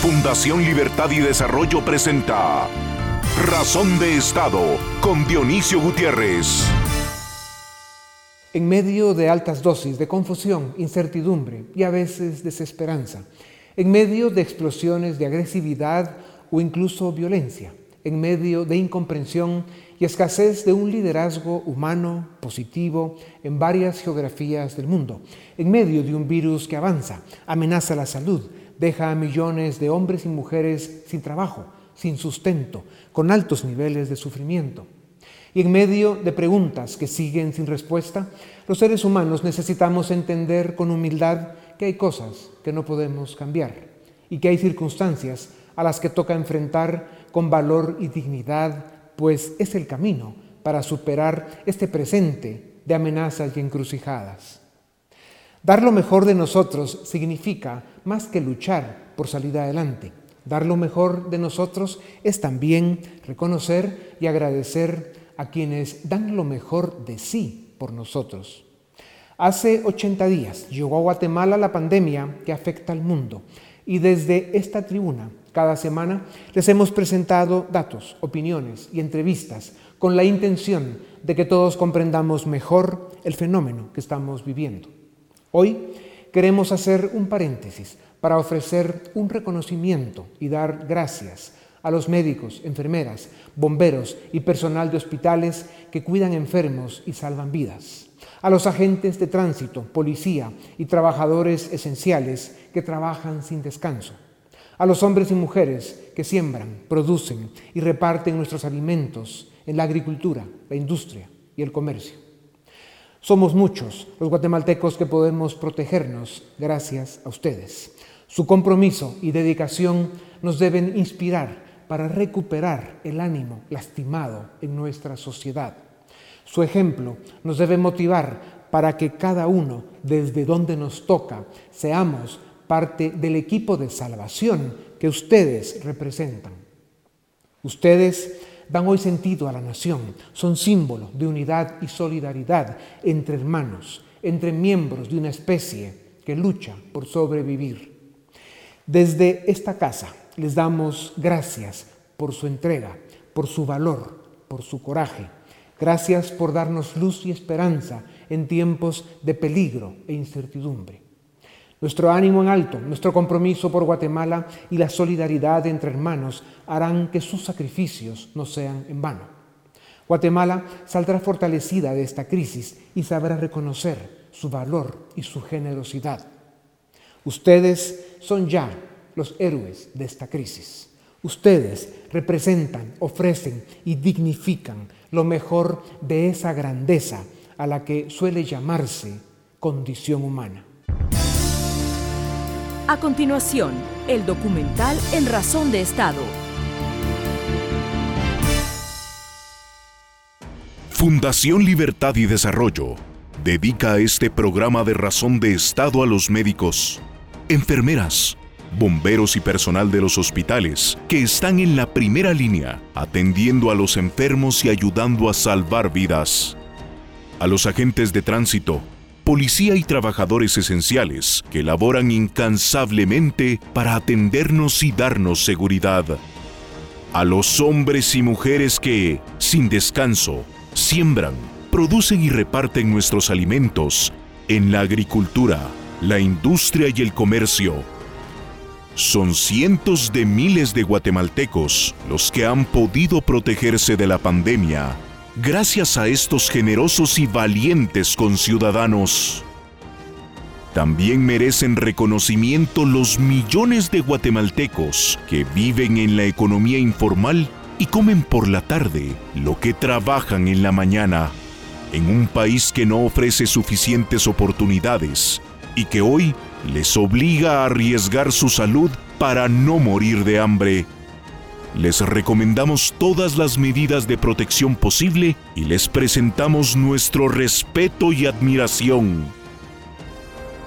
Fundación Libertad y Desarrollo presenta Razón de Estado con Dionisio Gutiérrez. En medio de altas dosis de confusión, incertidumbre y a veces desesperanza, en medio de explosiones de agresividad o incluso violencia, en medio de incomprensión y escasez de un liderazgo humano positivo en varias geografías del mundo, en medio de un virus que avanza, amenaza la salud, deja a millones de hombres y mujeres sin trabajo, sin sustento, con altos niveles de sufrimiento. Y en medio de preguntas que siguen sin respuesta, los seres humanos necesitamos entender con humildad que hay cosas que no podemos cambiar y que hay circunstancias a las que toca enfrentar con valor y dignidad, pues es el camino para superar este presente de amenazas y encrucijadas. Dar lo mejor de nosotros significa más que luchar por salir adelante. Dar lo mejor de nosotros es también reconocer y agradecer a quienes dan lo mejor de sí por nosotros. Hace 80 días llegó a Guatemala la pandemia que afecta al mundo y desde esta tribuna cada semana les hemos presentado datos, opiniones y entrevistas con la intención de que todos comprendamos mejor el fenómeno que estamos viviendo. Hoy queremos hacer un paréntesis para ofrecer un reconocimiento y dar gracias a los médicos, enfermeras, bomberos y personal de hospitales que cuidan enfermos y salvan vidas, a los agentes de tránsito, policía y trabajadores esenciales que trabajan sin descanso, a los hombres y mujeres que siembran, producen y reparten nuestros alimentos en la agricultura, la industria y el comercio. Somos muchos los guatemaltecos que podemos protegernos gracias a ustedes. Su compromiso y dedicación nos deben inspirar para recuperar el ánimo lastimado en nuestra sociedad. Su ejemplo nos debe motivar para que cada uno, desde donde nos toca, seamos parte del equipo de salvación que ustedes representan. Ustedes dan hoy sentido a la nación, son símbolo de unidad y solidaridad entre hermanos, entre miembros de una especie que lucha por sobrevivir. Desde esta casa les damos gracias por su entrega, por su valor, por su coraje. Gracias por darnos luz y esperanza en tiempos de peligro e incertidumbre. Nuestro ánimo en alto, nuestro compromiso por Guatemala y la solidaridad entre hermanos harán que sus sacrificios no sean en vano. Guatemala saldrá fortalecida de esta crisis y sabrá reconocer su valor y su generosidad. Ustedes son ya los héroes de esta crisis. Ustedes representan, ofrecen y dignifican lo mejor de esa grandeza a la que suele llamarse condición humana. A continuación, el documental En Razón de Estado. Fundación Libertad y Desarrollo dedica este programa de Razón de Estado a los médicos, enfermeras, bomberos y personal de los hospitales que están en la primera línea atendiendo a los enfermos y ayudando a salvar vidas. A los agentes de tránsito, policía y trabajadores esenciales que laboran incansablemente para atendernos y darnos seguridad. A los hombres y mujeres que, sin descanso, siembran, producen y reparten nuestros alimentos en la agricultura, la industria y el comercio. Son cientos de miles de guatemaltecos los que han podido protegerse de la pandemia gracias a estos generosos y valientes conciudadanos. También merecen reconocimiento los millones de guatemaltecos que viven en la economía informal y comen por la tarde lo que trabajan en la mañana, en un país que no ofrece suficientes oportunidades y que hoy les obliga a arriesgar su salud para no morir de hambre les recomendamos todas las medidas de protección posible y les presentamos nuestro respeto y admiración.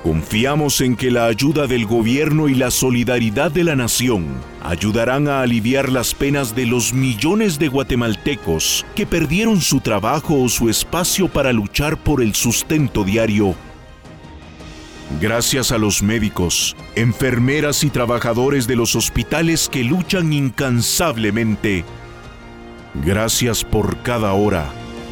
Confiamos en que la ayuda del gobierno y la solidaridad de la nación ayudarán a aliviar las penas de los millones de guatemaltecos que perdieron su trabajo o su espacio para luchar por el sustento diario Gracias a los médicos, enfermeras y trabajadores de los hospitales que luchan incansablemente. Gracias por cada hora,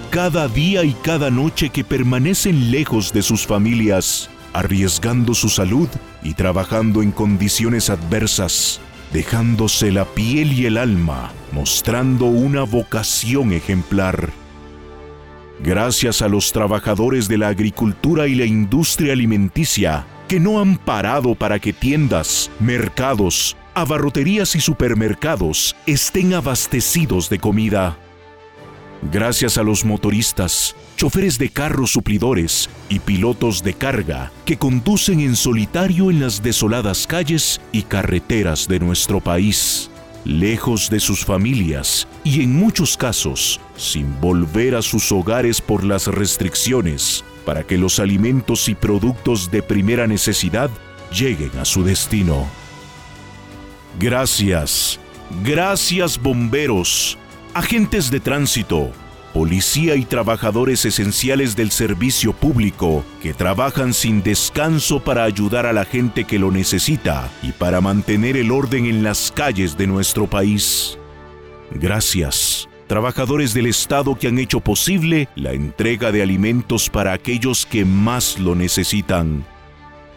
cada día y cada noche que permanecen lejos de sus familias, arriesgando su salud y trabajando en condiciones adversas, dejándose la piel y el alma, mostrando una vocación ejemplar. Gracias a los trabajadores de la agricultura y la industria alimenticia, que no han parado para que tiendas, mercados, abarroterías y supermercados estén abastecidos de comida. Gracias a los motoristas, choferes de carros suplidores y pilotos de carga que conducen en solitario en las desoladas calles y carreteras de nuestro país lejos de sus familias y en muchos casos sin volver a sus hogares por las restricciones para que los alimentos y productos de primera necesidad lleguen a su destino. Gracias, gracias bomberos, agentes de tránsito, policía y trabajadores esenciales del servicio público que trabajan sin descanso para ayudar a la gente que lo necesita y para mantener el orden en las calles de nuestro país. Gracias, trabajadores del Estado que han hecho posible la entrega de alimentos para aquellos que más lo necesitan.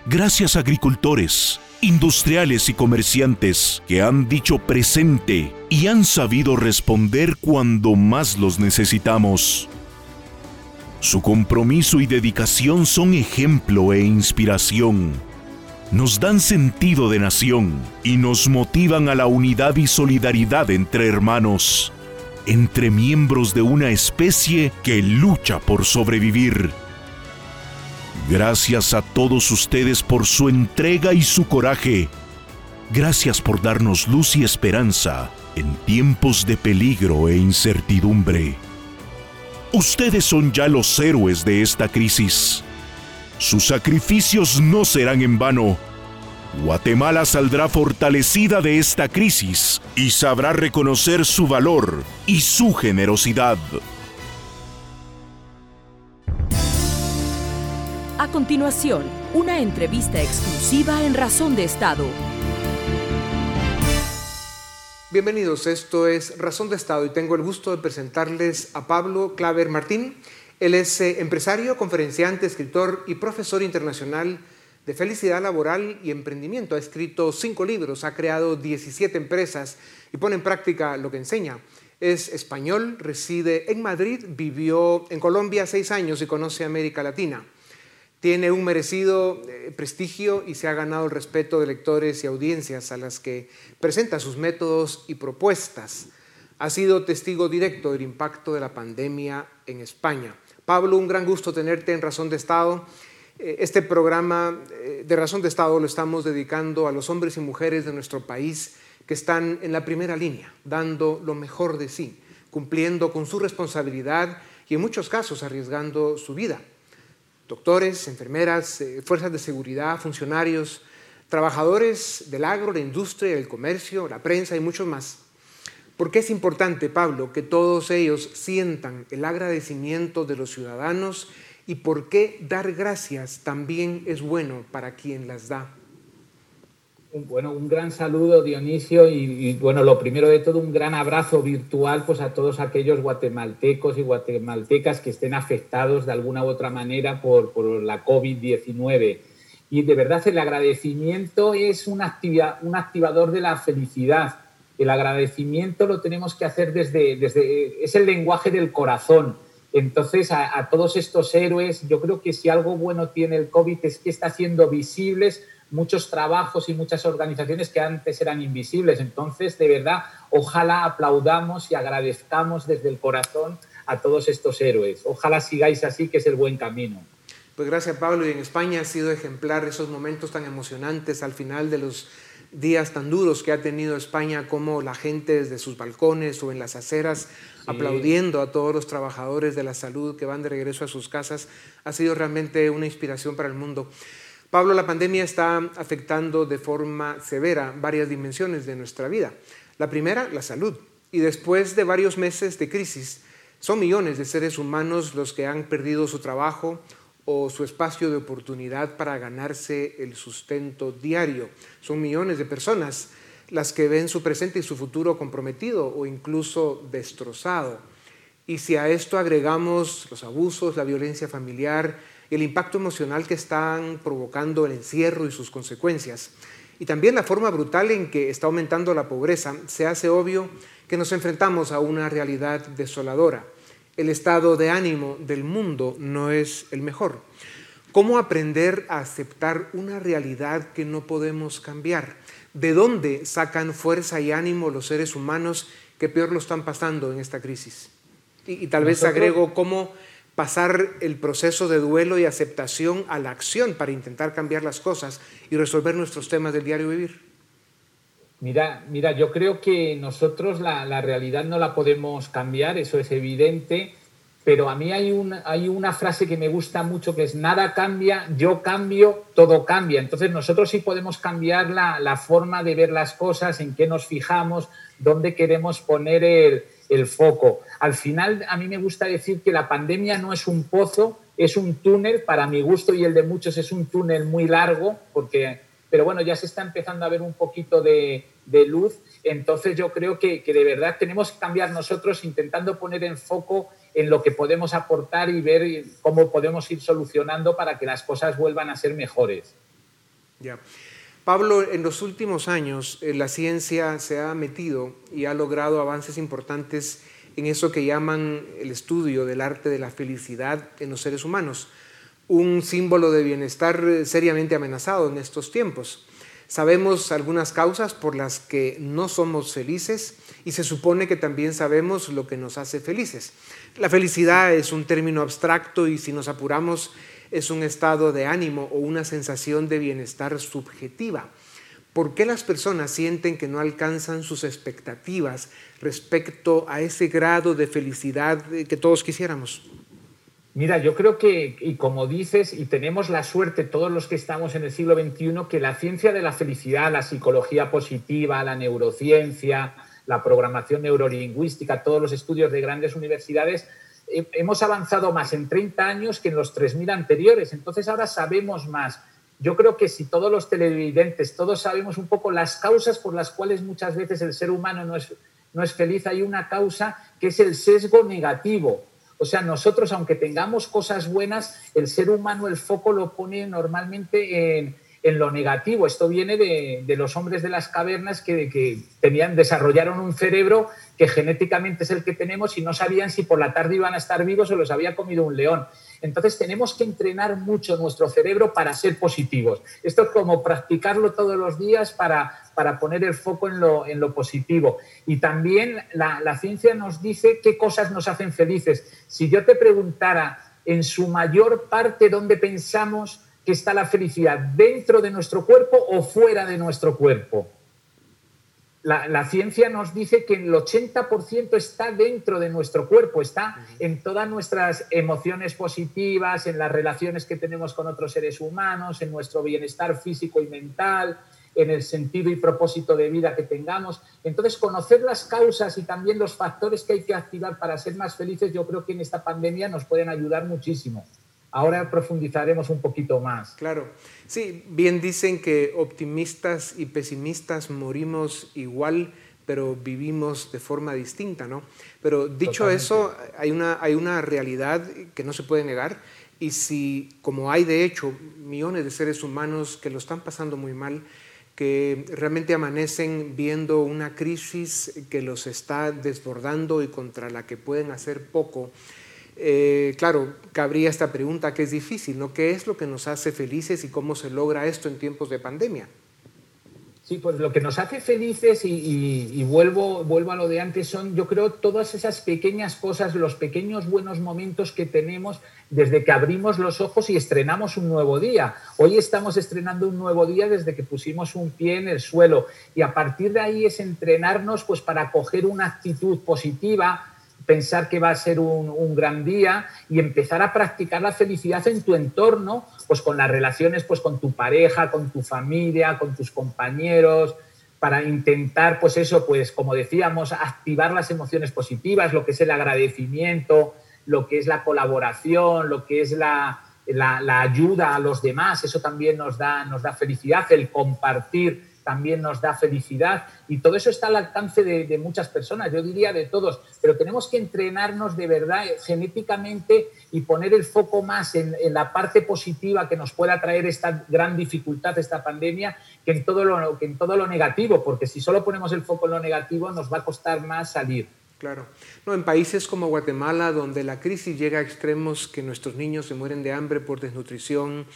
Gracias agricultores, industriales y comerciantes que han dicho presente y han sabido responder cuando más los necesitamos. Su compromiso y dedicación son ejemplo e inspiración. Nos dan sentido de nación y nos motivan a la unidad y solidaridad entre hermanos, entre miembros de una especie que lucha por sobrevivir. Gracias a todos ustedes por su entrega y su coraje. Gracias por darnos luz y esperanza en tiempos de peligro e incertidumbre. Ustedes son ya los héroes de esta crisis. Sus sacrificios no serán en vano. Guatemala saldrá fortalecida de esta crisis y sabrá reconocer su valor y su generosidad. A continuación, una entrevista exclusiva en Razón de Estado. Bienvenidos, esto es Razón de Estado y tengo el gusto de presentarles a Pablo Claver Martín. Él es eh, empresario, conferenciante, escritor y profesor internacional de felicidad laboral y emprendimiento. Ha escrito cinco libros, ha creado 17 empresas y pone en práctica lo que enseña. Es español, reside en Madrid, vivió en Colombia seis años y conoce América Latina. Tiene un merecido eh, prestigio y se ha ganado el respeto de lectores y audiencias a las que presenta sus métodos y propuestas. Ha sido testigo directo del impacto de la pandemia en España. Pablo, un gran gusto tenerte en Razón de Estado. Eh, este programa eh, de Razón de Estado lo estamos dedicando a los hombres y mujeres de nuestro país que están en la primera línea, dando lo mejor de sí, cumpliendo con su responsabilidad y en muchos casos arriesgando su vida doctores, enfermeras, eh, fuerzas de seguridad, funcionarios, trabajadores del agro, la industria, el comercio, la prensa y muchos más. ¿Por qué es importante, Pablo, que todos ellos sientan el agradecimiento de los ciudadanos y por qué dar gracias también es bueno para quien las da? Bueno, un gran saludo, Dionisio, y, bueno, lo primero de todo, un gran abrazo virtual pues, a todos aquellos guatemaltecos y guatemaltecas que estén afectados de alguna u otra manera por, la COVID-19. Y de verdad el agradecimiento es un, un activador de la felicidad. El agradecimiento lo tenemos que hacer desde, desde es el lenguaje del corazón. Entonces, a, a todos estos héroes, yo creo que si algo bueno tiene el COVID es que está siendo visibles muchos trabajos y muchas organizaciones que antes eran invisibles. Entonces, de verdad, ojalá aplaudamos y agradezcamos desde el corazón a todos estos héroes. Ojalá sigáis así, que es el buen camino. Pues gracias Pablo, y en España ha sido ejemplar esos momentos tan emocionantes al final de los días tan duros que ha tenido España, como la gente desde sus balcones o en las aceras aplaudiendo a todos los trabajadores de la salud que van de regreso a sus casas, ha sido realmente una inspiración para el mundo. Pablo, la pandemia está afectando de forma severa varias dimensiones de nuestra vida. La primera, la salud. Y después de varios meses de crisis, son millones de seres humanos los que han perdido su trabajo o su espacio de oportunidad para ganarse el sustento diario. Son millones de personas las que ven su presente y su futuro comprometido o incluso destrozado. Y si a esto agregamos los abusos, la violencia familiar, el impacto emocional que están provocando el encierro y sus consecuencias, y también la forma brutal en que está aumentando la pobreza, se hace obvio que nos enfrentamos a una realidad desoladora. El estado de ánimo del mundo no es el mejor. ¿Cómo aprender a aceptar una realidad que no podemos cambiar? ¿De dónde sacan fuerza y ánimo los seres humanos que peor lo están pasando en esta crisis? Y, tal vez agrego cómo pasar el proceso de duelo y aceptación a la acción para intentar cambiar las cosas y resolver nuestros temas del diario vivir. Mira, mira, yo creo que nosotros la, la realidad no la podemos cambiar, eso es evidente, pero a mí hay, un, hay una frase que me gusta mucho que es nada cambia, yo cambio, todo cambia. Entonces nosotros sí podemos cambiar la, la forma de ver las cosas, en qué nos fijamos, dónde queremos poner el, el foco. Al final, a mí me gusta decir que la pandemia no es un pozo, es un túnel, para mi gusto y el de muchos es un túnel muy largo, porque, pero bueno, ya se está empezando a ver un poquito de, luz. Entonces yo creo que, que, de verdad tenemos que cambiar nosotros intentando poner en foco en lo que podemos aportar y ver cómo podemos ir solucionando para que las cosas vuelvan a ser mejores. Ya. Pablo, en los últimos años eh, la ciencia se ha metido y ha logrado avances importantes en eso que llaman el estudio del arte de la felicidad en los seres humanos, un símbolo de bienestar eh, seriamente amenazado en estos tiempos. Sabemos algunas causas por las que no somos felices y se supone que también sabemos lo que nos hace felices. La felicidad es un término abstracto y si nos apuramos es un estado de ánimo o una sensación de bienestar subjetiva. ¿Por qué las personas sienten que no alcanzan sus expectativas respecto a ese grado de felicidad que todos quisiéramos? Mira, yo creo que, y como dices, y tenemos la suerte todos los que estamos en el siglo XXI, que la ciencia de la felicidad, la psicología positiva, la neurociencia, la programación neurolingüística, todos los estudios de grandes universidades hemos avanzado más en 30 años que en los 3.000 anteriores, entonces ahora sabemos más. Yo creo que si todos los televidentes, todos sabemos un poco las causas por las cuales muchas veces el ser humano no es, no es feliz, hay una causa que es el sesgo negativo. O sea, nosotros, aunque tengamos cosas buenas, el ser humano el foco lo pone normalmente en, en lo negativo. Esto viene de, los hombres de las cavernas que, que, tenían, desarrollaron un cerebro que genéticamente es el que tenemos y no sabían si por la tarde iban a estar vivos o los había comido un león. Entonces tenemos que entrenar mucho nuestro cerebro para ser positivos. Esto es como practicarlo todos los días para, para poner el foco en lo, en lo positivo. Y también la, la ciencia nos dice qué cosas nos hacen felices. Si yo te preguntara en su mayor parte dónde pensamos que está la felicidad dentro de nuestro cuerpo o fuera de nuestro cuerpo. La, ciencia nos dice que el 80% está dentro de nuestro cuerpo, está en todas nuestras emociones positivas, en las relaciones que tenemos con otros seres humanos, en nuestro bienestar físico y mental, en el sentido y propósito de vida que tengamos. Entonces, conocer las causas y también los factores que hay que activar para ser más felices, yo creo que en esta pandemia nos pueden ayudar muchísimo. Ahora profundizaremos un poquito más. Claro, sí, bien dicen que optimistas y pesimistas morimos igual, pero vivimos de forma distinta, ¿no? Pero dicho eso, hay una, hay una realidad que no se puede negar y si, como hay de hecho millones de seres humanos que lo están pasando muy mal, que realmente amanecen viendo una crisis que los está desbordando y contra la que pueden hacer poco, eh, claro, cabría esta pregunta que es difícil, ¿no? ¿Qué es lo que nos hace felices y cómo se logra esto en tiempos de pandemia? Sí, pues lo que nos hace felices y, vuelvo, vuelvo a lo de antes son, yo creo, todas esas pequeñas cosas, los pequeños buenos momentos que tenemos desde que abrimos los ojos y estrenamos un nuevo día. Hoy estamos estrenando un nuevo día desde que pusimos un pie en el suelo y a partir de ahí es entrenarnos pues para coger una actitud positiva, pensar que va a ser un, gran día y empezar a practicar la felicidad en tu entorno, pues con las relaciones pues con tu pareja, con tu familia, con tus compañeros, para intentar, pues eso, pues como decíamos, activar las emociones positivas, lo que es el agradecimiento, lo que es la colaboración, lo que es la, la, ayuda a los demás, eso también nos da, nos da felicidad, el compartir también nos da felicidad y todo eso está al alcance de, muchas personas, yo diría de todos, pero tenemos que entrenarnos de verdad genéticamente y poner el foco más en, la parte positiva que nos pueda traer esta gran dificultad, esta pandemia, que en, todo lo, que en todo lo negativo, porque si solo ponemos el foco en lo negativo nos va a costar más salir. Claro. No, en países como Guatemala, donde la crisis llega a extremos que nuestros niños se mueren de hambre por desnutrición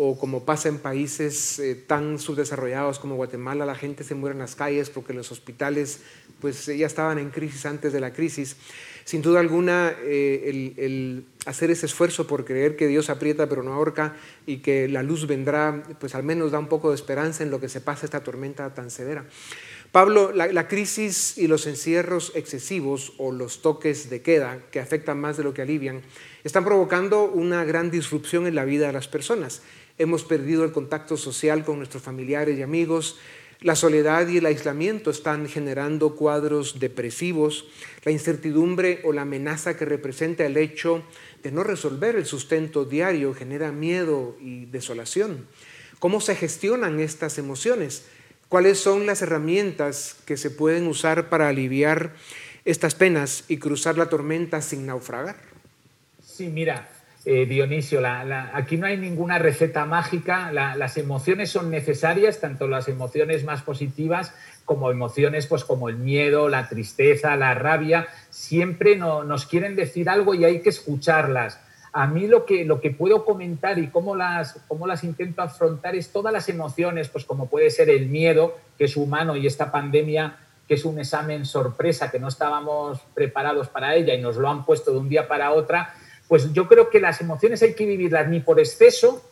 o como pasa en países eh, tan subdesarrollados como Guatemala, la gente se muere en las calles porque los hospitales pues ya estaban en crisis antes de la crisis. Sin duda alguna, eh, el, hacer ese esfuerzo por creer que Dios aprieta pero no ahorca y que la luz vendrá, pues al menos da un poco de esperanza en lo que se pasa esta tormenta tan severa. Pablo, la, crisis y los encierros excesivos o los toques de queda que afectan más de lo que alivian están provocando una gran disrupción en la vida de las personas hemos perdido el contacto social con nuestros familiares y amigos, la soledad y el aislamiento están generando cuadros depresivos, la incertidumbre o la amenaza que representa el hecho de no resolver el sustento diario genera miedo y desolación. ¿Cómo se gestionan estas emociones? ¿Cuáles son las herramientas que se pueden usar para aliviar estas penas y cruzar la tormenta sin naufragar? Sí, mira, eh, Dionisio, aquí no hay ninguna receta mágica, las emociones son necesarias, tanto las emociones más positivas como emociones pues, como el miedo, la tristeza, la rabia, siempre nos quieren decir algo y hay que escucharlas. A mí lo que, puedo comentar y cómo las, cómo las intento afrontar es todas las emociones, pues como puede ser el miedo, que es humano y esta pandemia que es un examen sorpresa, que no estábamos preparados para ella y nos lo han puesto de un día para otra, pues yo creo que las emociones hay que vivirlas ni por exceso,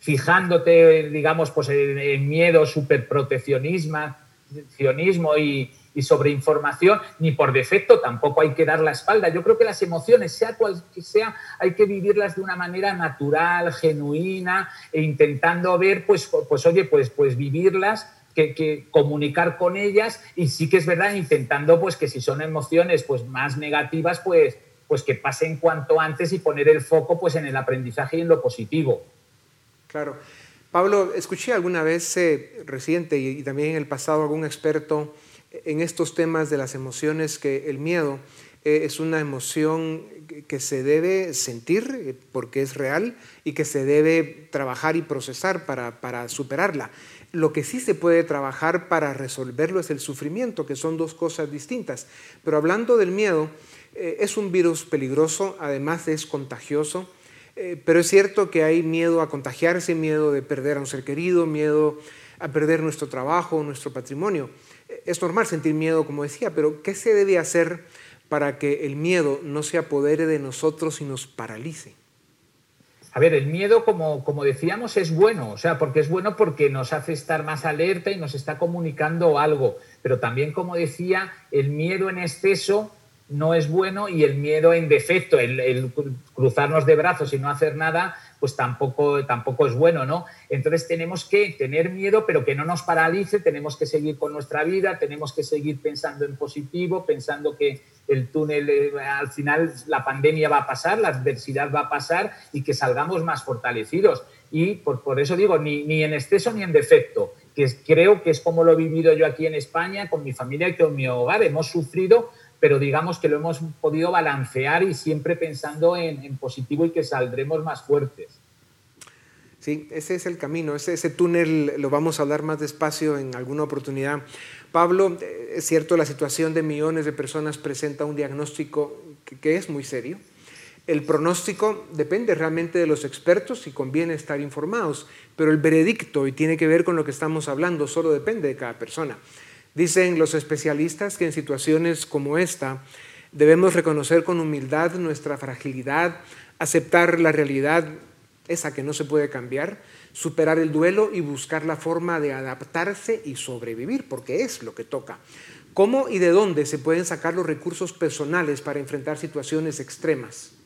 fijándote, digamos, pues en, miedo, superproteccionismo y, y sobreinformación, ni por defecto tampoco hay que dar la espalda. Yo creo que las emociones, sea cual sea, hay que vivirlas de una manera natural, genuina, e intentando ver, pues, pues oye, pues, pues vivirlas que, que, comunicar con ellas y sí que es verdad intentando pues que si son emociones pues más negativas pues pues que pasen cuanto antes y poner el foco pues en el aprendizaje y en lo positivo. Claro. Pablo, escuché alguna vez eh, reciente y, también en el pasado algún experto en estos temas de las emociones que el miedo eh, es una emoción que se debe sentir eh, porque es real y que se debe trabajar y procesar para, para superarla. Lo que sí se puede trabajar para resolverlo es el sufrimiento, que son dos cosas distintas. Pero hablando del miedo, eh, es un virus peligroso, además es contagioso, eh, pero es cierto que hay miedo a contagiarse, miedo de perder a un ser querido, miedo a perder nuestro trabajo, nuestro patrimonio. Eh, es normal sentir miedo, como decía, pero ¿qué se debe hacer para que el miedo no se apodere de nosotros y nos paralice? A ver, el miedo, como, como decíamos, es bueno, o sea, porque es bueno porque nos hace estar más alerta y nos está comunicando algo, pero también, como decía, el miedo en exceso no es bueno y el miedo en defecto, el, cruzarnos de brazos y no hacer nada, pues tampoco, tampoco es bueno, ¿no? Entonces tenemos que tener miedo, pero que no nos paralice, tenemos que seguir con nuestra vida, tenemos que seguir pensando en positivo, pensando que el túnel, eh, al final la pandemia va a pasar, la adversidad va a pasar y que salgamos más fortalecidos. Y por, por eso digo, ni, ni en exceso ni en defecto, que creo que es como lo he vivido yo aquí en España, con mi familia y con mi hogar. Hemos sufrido pero digamos que lo hemos podido balancear y siempre pensando en, positivo y que saldremos más fuertes. Sí, ese es el camino, ese, túnel lo vamos a hablar más despacio en alguna oportunidad. Pablo, eh, es cierto, la situación de millones de personas presenta un diagnóstico que, es muy serio. El pronóstico depende realmente de los expertos y conviene estar informados, pero el veredicto, y tiene que ver con lo que estamos hablando, solo depende de cada persona. Dicen los especialistas que en situaciones como esta debemos reconocer con humildad nuestra fragilidad, aceptar la realidad, esa que no se puede cambiar, superar el duelo y buscar la forma de adaptarse y sobrevivir, porque es lo que toca. ¿Cómo y de dónde se pueden sacar los recursos personales para enfrentar situaciones extremas?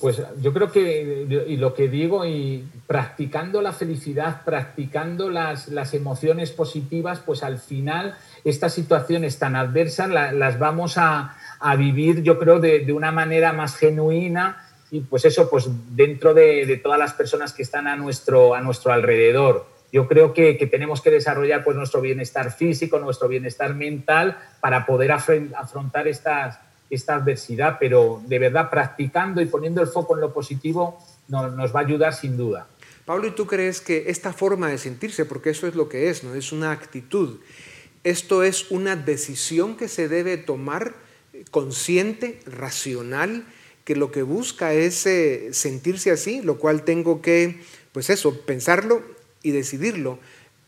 Pues yo creo que, y lo que digo, y practicando la felicidad, practicando las, las emociones positivas, pues al final estas situaciones tan adversas las vamos a, a, vivir, yo creo, de, de, una manera más genuina y pues eso, pues dentro de, todas las personas que están a nuestro, a nuestro alrededor. Yo creo que, tenemos que desarrollar pues, nuestro bienestar físico, nuestro bienestar mental para poder afrontar estas, esta adversidad, pero de verdad practicando y poniendo el foco en lo positivo nos va a ayudar sin duda. Pablo, ¿y tú crees que esta forma de sentirse, porque eso es lo que es, ¿no? Es una actitud. Esto es una decisión que se debe tomar consciente, racional, que lo que busca es eh, sentirse así, lo cual tengo que, pues eso, pensarlo y decidirlo.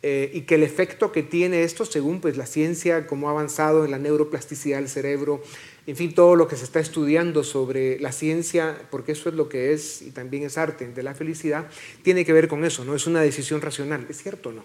Eh, y que el efecto que tiene esto, según pues, la ciencia, cómo ha avanzado en la neuroplasticidad del cerebro, en fin, todo lo que se está estudiando sobre la ciencia, porque eso es lo que es y también es arte de la felicidad, tiene que ver con eso, ¿no? Es una decisión racional, ¿es cierto o no?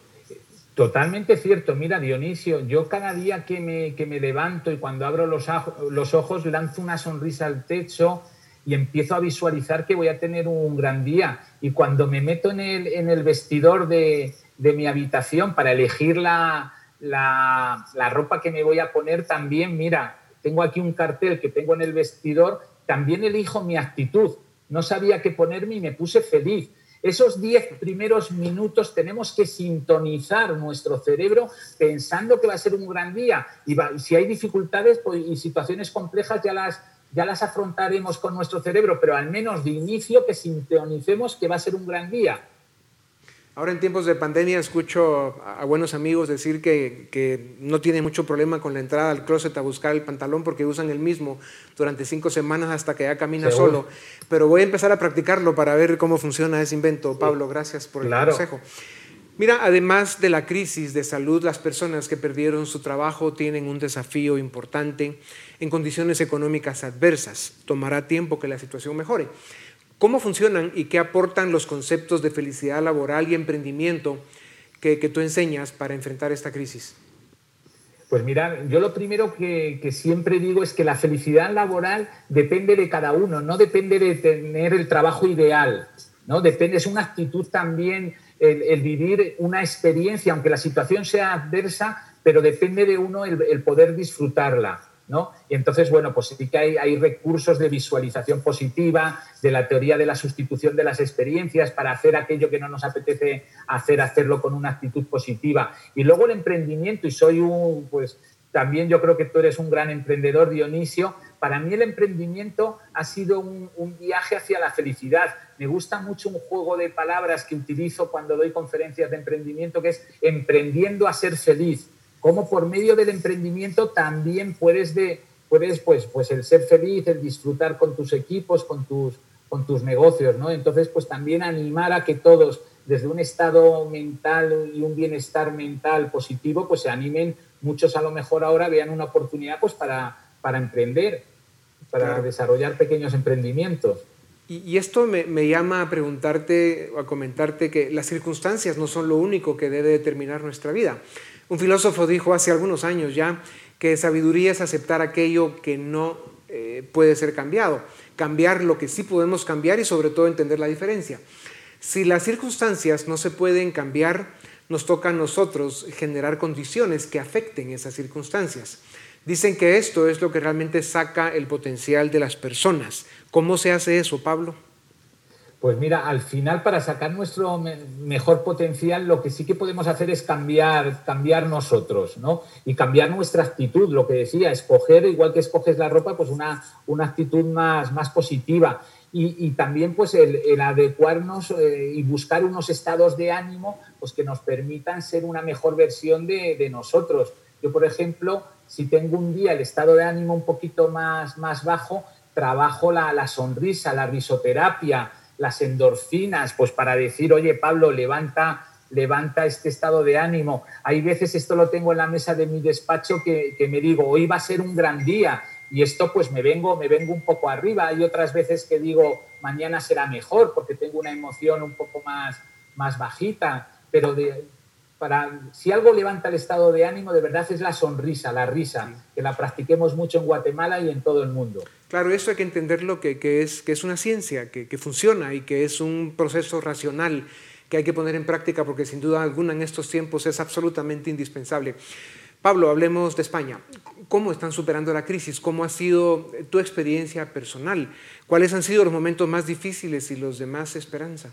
Totalmente cierto. Mira, Dionisio, yo cada día que me, que me levanto y cuando abro los, los ojos lanzo una sonrisa al techo y empiezo a visualizar que voy a tener un gran día. Y cuando me meto en el, en el vestidor de, de mi habitación para elegir la, la, la ropa que me voy a poner, también, mira, tengo aquí un cartel que tengo en el vestidor, también elijo mi actitud. No sabía qué ponerme y me puse feliz. Esos diez primeros minutos tenemos que sintonizar nuestro cerebro pensando que va a ser un gran día. Y, si hay dificultades pues, y situaciones complejas ya las, ya las afrontaremos con nuestro cerebro, pero al menos de inicio que sintonicemos que va a ser un gran día. Ahora en tiempos de pandemia escucho a buenos amigos decir que, no tienen mucho problema con la entrada al closet a buscar el pantalón porque usan el mismo durante cinco semanas hasta que ya camina solo. Pero voy a empezar a practicarlo para ver cómo funciona ese invento. Pablo, gracias por el consejo. Mira, además de la crisis de salud, las personas que perdieron su trabajo tienen un desafío importante en condiciones económicas adversas. Tomará tiempo que la situación mejore. ¿Cómo funcionan y qué aportan los conceptos de felicidad laboral y emprendimiento que, tú enseñas para enfrentar esta crisis? Pues mira, yo lo primero que, siempre digo es que la felicidad laboral depende de cada uno, no depende de tener el trabajo ideal, ¿no? Depende, es una actitud también el, vivir una experiencia, aunque la situación sea adversa, pero depende de uno el poder disfrutarla. Y entonces, bueno, pues sí que hay, recursos de visualización positiva, de la teoría de la sustitución de las experiencias para hacer aquello que no nos apetece hacer, hacerlo con una actitud positiva. Y luego el emprendimiento, y soy un, pues también yo creo que tú eres un gran emprendedor, Dionisio. Para mí el emprendimiento ha sido un, un viaje hacia la felicidad. Me gusta mucho un juego de palabras que utilizo cuando doy conferencias de emprendimiento, que es emprendiendo a ser feliz cómo por medio del emprendimiento también puedes, de, puedes pues, pues el ser feliz, el disfrutar con tus equipos, con tus, con tus negocios, ¿no? Entonces, pues también animar a que todos, desde un estado mental y un bienestar mental positivo, pues se animen, muchos a lo mejor ahora vean una oportunidad pues para, para emprender, para desarrollar pequeños emprendimientos. Y, y esto me, me, llama a preguntarte o a comentarte que las circunstancias no son lo único que debe determinar nuestra vida. Un filósofo dijo hace algunos años ya que sabiduría es aceptar aquello que no eh, puede ser cambiado, cambiar lo que sí podemos cambiar y sobre todo entender la diferencia. Si las circunstancias no se pueden cambiar, nos toca a nosotros generar condiciones que afecten esas circunstancias. Dicen que esto es lo que realmente saca el potencial de las personas. ¿Cómo se hace eso, Pablo? Pues mira, al final para sacar nuestro mejor potencial lo que sí que podemos hacer es cambiar, cambiar nosotros, ¿no? Y cambiar nuestra actitud, lo que decía, escoger, igual que escoges la ropa, pues una, una actitud más, más positiva. Y, también pues el, adecuarnos eh, y buscar unos estados de ánimo pues que nos permitan ser una mejor versión de, nosotros. Yo, por ejemplo, si tengo un día el estado de ánimo un poquito más, más bajo, trabajo la, la sonrisa, la risoterapia, las endorfinas, pues para decir, oye, Pablo, levanta, levanta este estado de ánimo. Hay veces, esto lo tengo en la mesa de mi despacho, que, me digo, hoy va a ser un gran día, y esto pues me vengo, me vengo un poco arriba. Hay otras veces que digo, mañana será mejor, porque tengo una emoción un poco más, más bajita, pero de, para, si algo levanta el estado de ánimo, de verdad es la sonrisa, la risa, que la practiquemos mucho en Guatemala y en todo el mundo. Claro, eso hay que entenderlo que, que, es, que es una ciencia, que, que, funciona y que es un proceso racional que hay que poner en práctica porque sin duda alguna en estos tiempos es absolutamente indispensable. Pablo, hablemos de España. ¿Cómo están superando la crisis? ¿Cómo ha sido tu experiencia personal? ¿Cuáles han sido los momentos más difíciles y los de más esperanza?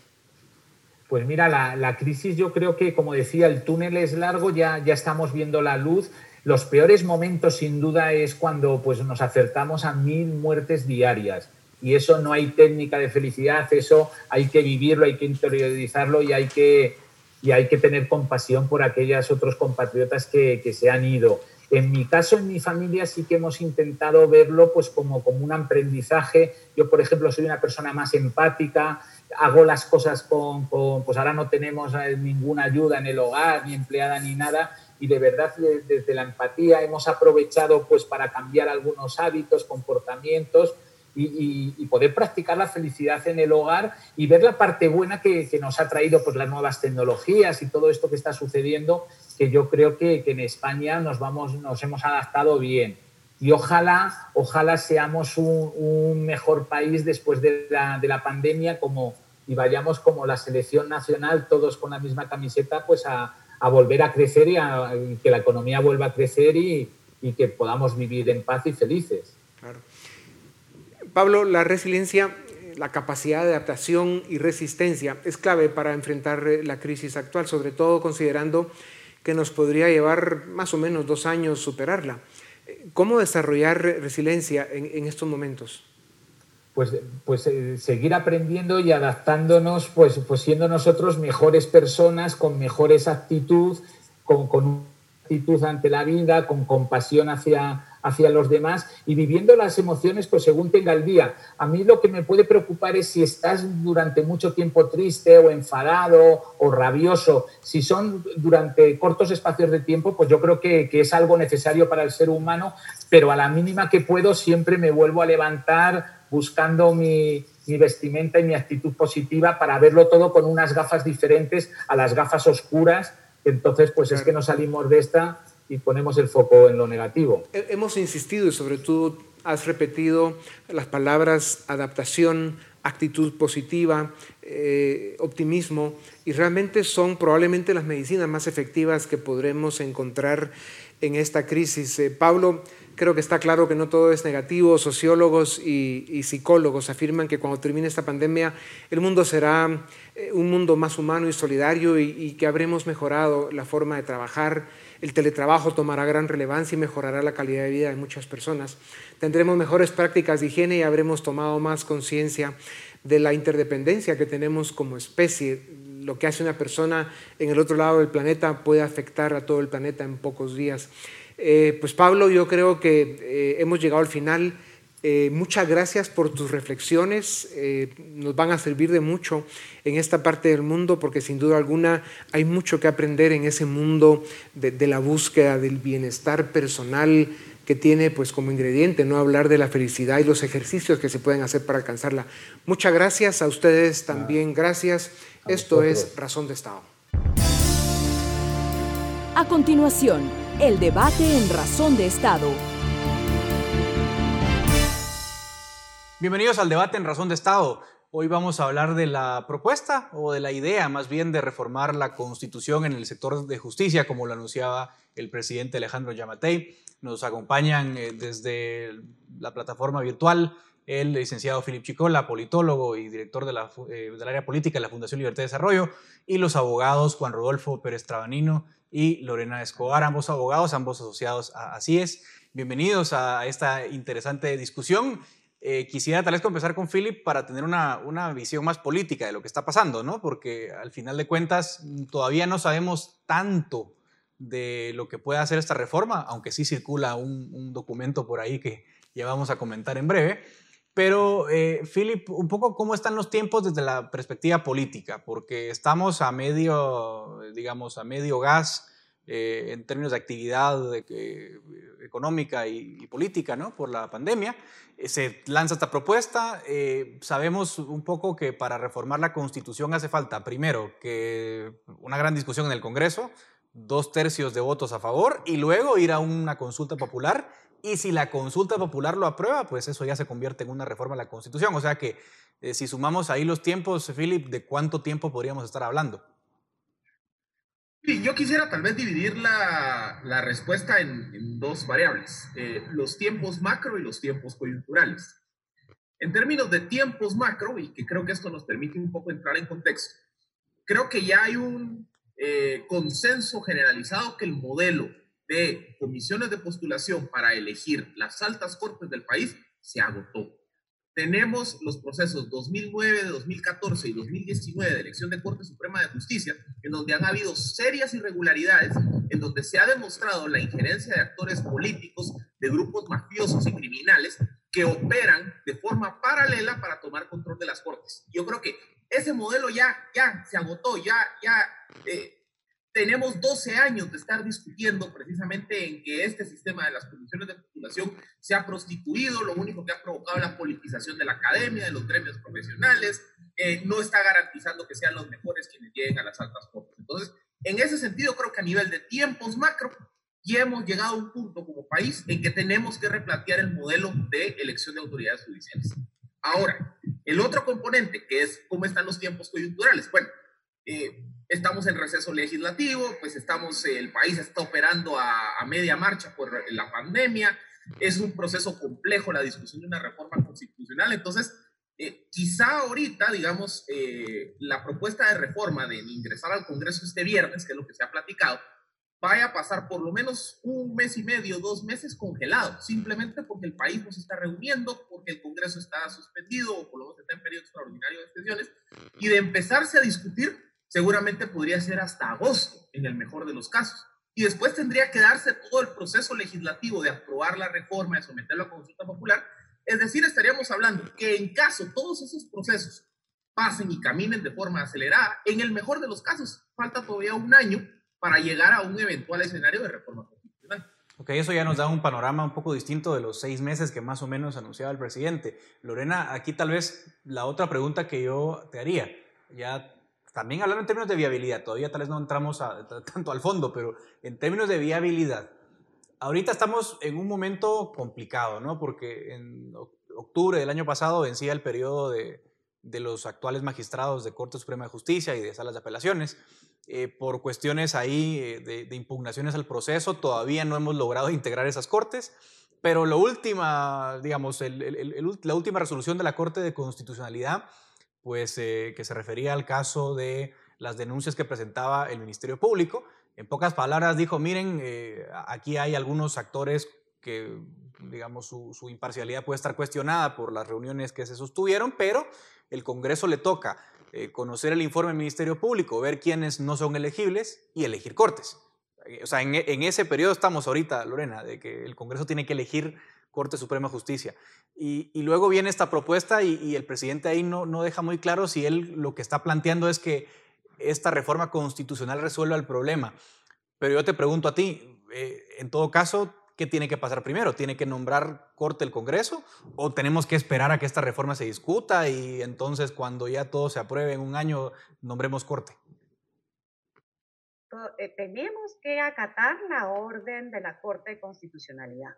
Pues mira, la, crisis yo creo que, como decía, el túnel es largo, ya, ya estamos viendo la luz. Los peores momentos, sin duda, es cuando pues, nos acertamos a mil muertes diarias. Y eso no hay técnica de felicidad, eso hay que vivirlo, hay que interiorizarlo y hay que, y hay que tener compasión por aquellos otros compatriotas que, que se han ido. En mi caso, en mi familia, sí que hemos intentado verlo pues, como, como un aprendizaje. Yo, por ejemplo, soy una persona más empática, hago las cosas con, pues ahora no tenemos eh, ninguna ayuda en el hogar, ni empleada, ni nada, y de verdad desde la empatía hemos aprovechado pues para cambiar algunos hábitos, comportamientos y, poder practicar la felicidad en el hogar y ver la parte buena que, nos ha traído pues las nuevas tecnologías y todo esto que está sucediendo que yo creo que, en España nos, vamos, nos hemos adaptado bien. Y ojalá, ojalá seamos un, mejor país después de la, de la, pandemia como, y vayamos como la selección nacional, todos con la misma camiseta, pues a, a volver a crecer y, a, que la economía vuelva a crecer y, y, que podamos vivir en paz y felices. Claro. Pablo, la resiliencia, la capacidad de adaptación y resistencia es clave para enfrentar la crisis actual, sobre todo considerando que nos podría llevar más o menos dos años superarla. ¿Cómo desarrollar resiliencia en, estos momentos? Pues, pues eh, seguir aprendiendo y adaptándonos, pues, pues siendo nosotros mejores personas, con mejores actitud, con, con actitud ante la vida, con compasión hacia, hacia los demás y viviendo las emociones pues según tenga el día. A mí lo que me puede preocupar es si estás durante mucho tiempo triste o enfadado o rabioso. Si son durante cortos espacios de tiempo, pues yo creo que, es algo necesario para el ser humano, pero a la mínima que puedo siempre me vuelvo a levantar buscando mi, vestimenta y mi actitud positiva para verlo todo con unas gafas diferentes a las gafas oscuras. Entonces, pues es que no salimos de esta y ponemos el foco en lo negativo. Hemos insistido y sobre todo has repetido las palabras adaptación, actitud positiva, eh, optimismo, y realmente son probablemente las medicinas más efectivas que podremos encontrar en esta crisis. Eh, Pablo, creo que está claro que no todo es negativo. Sociólogos y, psicólogos afirman que cuando termine esta pandemia el mundo será eh, un mundo más humano y solidario y que habremos mejorado la forma de trabajar, el teletrabajo tomará gran relevancia y mejorará la calidad de vida de muchas personas. Tendremos mejores prácticas de higiene y habremos tomado más conciencia de la interdependencia que tenemos como especie. Lo que hace una persona en el otro lado del planeta puede afectar a todo el planeta en pocos días. Eh, pues Pablo, yo creo que eh, hemos llegado al final eh, muchas gracias por tus reflexiones, eh, nos van a servir de mucho en esta parte del mundo porque sin duda alguna hay mucho que aprender en ese mundo de, la búsqueda del bienestar personal que tiene pues como ingrediente no hablar de la felicidad y los ejercicios que se pueden hacer para alcanzarla. Muchas gracias a ustedes también, gracias. Esto es Razón de Estado. A continuación, el debate en Razón de Estado Bienvenidos al debate en Razón de Estado. Hoy vamos a hablar de la propuesta o de la idea más bien de reformar la constitución en el sector de justicia, como lo anunciaba el presidente Alejandro Yamatei. Nos acompañan eh, desde la plataforma virtual el licenciado Filip Chicola, politólogo y director de la, eh, del área política de la Fundación Libertad y Desarrollo, y los abogados Juan Rodolfo Pérez Trabanino y Lorena Escobar, ambos abogados, ambos asociados a Así. Bienvenidos a esta interesante discusión eh, quisiera tal vez comenzar con Philip para tener una, una, visión más política de lo que está pasando, ¿no? Porque al final de cuentas mm, todavía no sabemos tanto de lo que puede hacer esta reforma, aunque sí circula un, documento por ahí que ya vamos a comentar en breve. Pero, eh, Philip, un poco cómo están los tiempos desde la perspectiva política, porque estamos a medio, digamos, a medio gas eh, en términos de actividad eh, económica y, política ¿no? por la pandemia. Eh, se lanza esta propuesta. sabemos un poco que para reformar la constitución hace falta, primero, que una gran discusión en el Congreso, dos tercios de votos a favor y luego ir a una consulta popular. Y si la consulta popular lo aprueba, pues eso ya se convierte en una reforma de la constitución. O sea que si sumamos ahí los tiempos, Philip, ¿de cuánto tiempo podríamos estar hablando? Yo quisiera tal vez dividir la, la respuesta en, en, dos variables, eh, los tiempos macro y los tiempos coyunturales. En términos de tiempos macro, y que creo que esto nos permite un poco entrar en contexto, creo que ya hay un eh, consenso generalizado que el modelo de comisiones de postulación para elegir las altas cortes del país se agotó. Tenemos los procesos 2009, 2014 y 2019 de elección de Corte Suprema de Justicia, en donde han habido serias irregularidades, en donde se ha demostrado la injerencia de actores políticos, de grupos mafiosos y criminales que operan de forma paralela para tomar control de las Cortes. Yo creo que ese modelo ya, ya se agotó, ya, ya eh, tenemos 12 años de estar discutiendo precisamente en que este sistema de las comisiones de postulación se ha prostituido, lo único que ha provocado la politización de la academia, de los gremios profesionales, eh, no está garantizando que sean los mejores quienes lleguen a las altas cortes. Entonces, en ese sentido, creo que a nivel de tiempos macro, ya hemos llegado a un punto como país en que tenemos que replantear el modelo de elección de autoridades judiciales. Ahora, el otro componente, que es cómo están los tiempos coyunturales. Bueno, eh, estamos en receso legislativo, pues estamos, el país está operando a, a, media marcha por la pandemia, es un proceso complejo la discusión de una reforma constitucional, entonces eh, quizá ahorita, digamos, eh, la propuesta de reforma de ingresar al Congreso este viernes, que es lo que se ha platicado, vaya a pasar por lo menos un mes y medio, dos meses congelado, simplemente porque el país no se está reuniendo, porque el Congreso está suspendido o por lo menos está en periodo extraordinario de sesiones, y de empezarse a discutir seguramente podría ser hasta agosto, en el mejor de los casos. Y después tendría que darse todo el proceso legislativo de aprobar la reforma, de someterlo a consulta popular. Es decir, estaríamos hablando que en caso todos esos procesos pasen y caminen de forma acelerada, en el mejor de los casos, falta todavía un año para llegar a un eventual escenario de reforma constitucional. Ok, eso ya nos da un panorama un poco distinto de los seis meses que más o menos anunciaba el presidente. Lorena, aquí tal vez la otra pregunta que yo te haría, ya también hablando en términos de viabilidad, todavía tal vez no entramos a, tanto al fondo, pero en términos de viabilidad, ahorita estamos en un momento complicado, ¿no? Porque en octubre del año pasado vencía el periodo de, de los actuales magistrados de Corte Suprema de Justicia y de salas de apelaciones. Eh, por cuestiones ahí eh, de, de, impugnaciones al proceso, todavía no hemos logrado integrar esas cortes, pero la última, digamos, el, el, el, la última resolución de la Corte de Constitucionalidad pues, eh, que se refería al caso de las denuncias que presentaba el Ministerio Público. En pocas palabras dijo, miren, eh, aquí hay algunos actores que, digamos, su, imparcialidad puede estar cuestionada por las reuniones que se sostuvieron, pero el Congreso le toca eh, conocer el informe del Ministerio Público, ver quiénes no son elegibles y elegir cortes. O sea, en, en ese periodo estamos ahorita, Lorena, de que el Congreso tiene que elegir Corte Suprema de Justicia. Y, luego viene esta propuesta y, y, el presidente ahí no, no deja muy claro si él lo que está planteando es que esta reforma constitucional resuelva el problema. Pero yo te pregunto a ti, eh, en todo caso, ¿qué tiene que pasar primero? ¿Tiene que nombrar corte el Congreso o tenemos que esperar a que esta reforma se discuta y entonces cuando ya todo se apruebe en un año nombremos corte? Eh, tenemos que acatar la orden de la Corte de Constitucionalidad.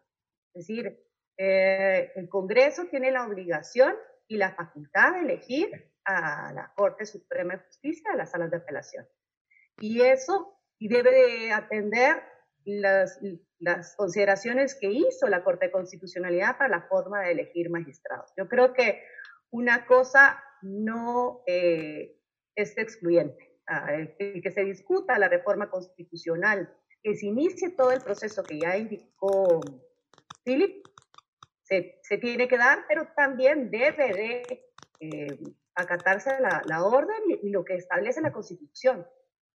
Es decir, eh, el Congreso tiene la obligación y la facultad de elegir a la Corte Suprema de Justicia, a las salas de apelación. Y eso y debe de atender las, consideraciones que hizo la Corte de Constitucionalidad para la forma de elegir magistrados. Yo creo que una cosa no eh, es excluyente. El que se discuta la reforma constitucional, que se inicie todo el proceso que ya indicó Philip, se, se, tiene que dar, pero también debe de eh, acatarse la, la orden y, lo que establece la Constitución.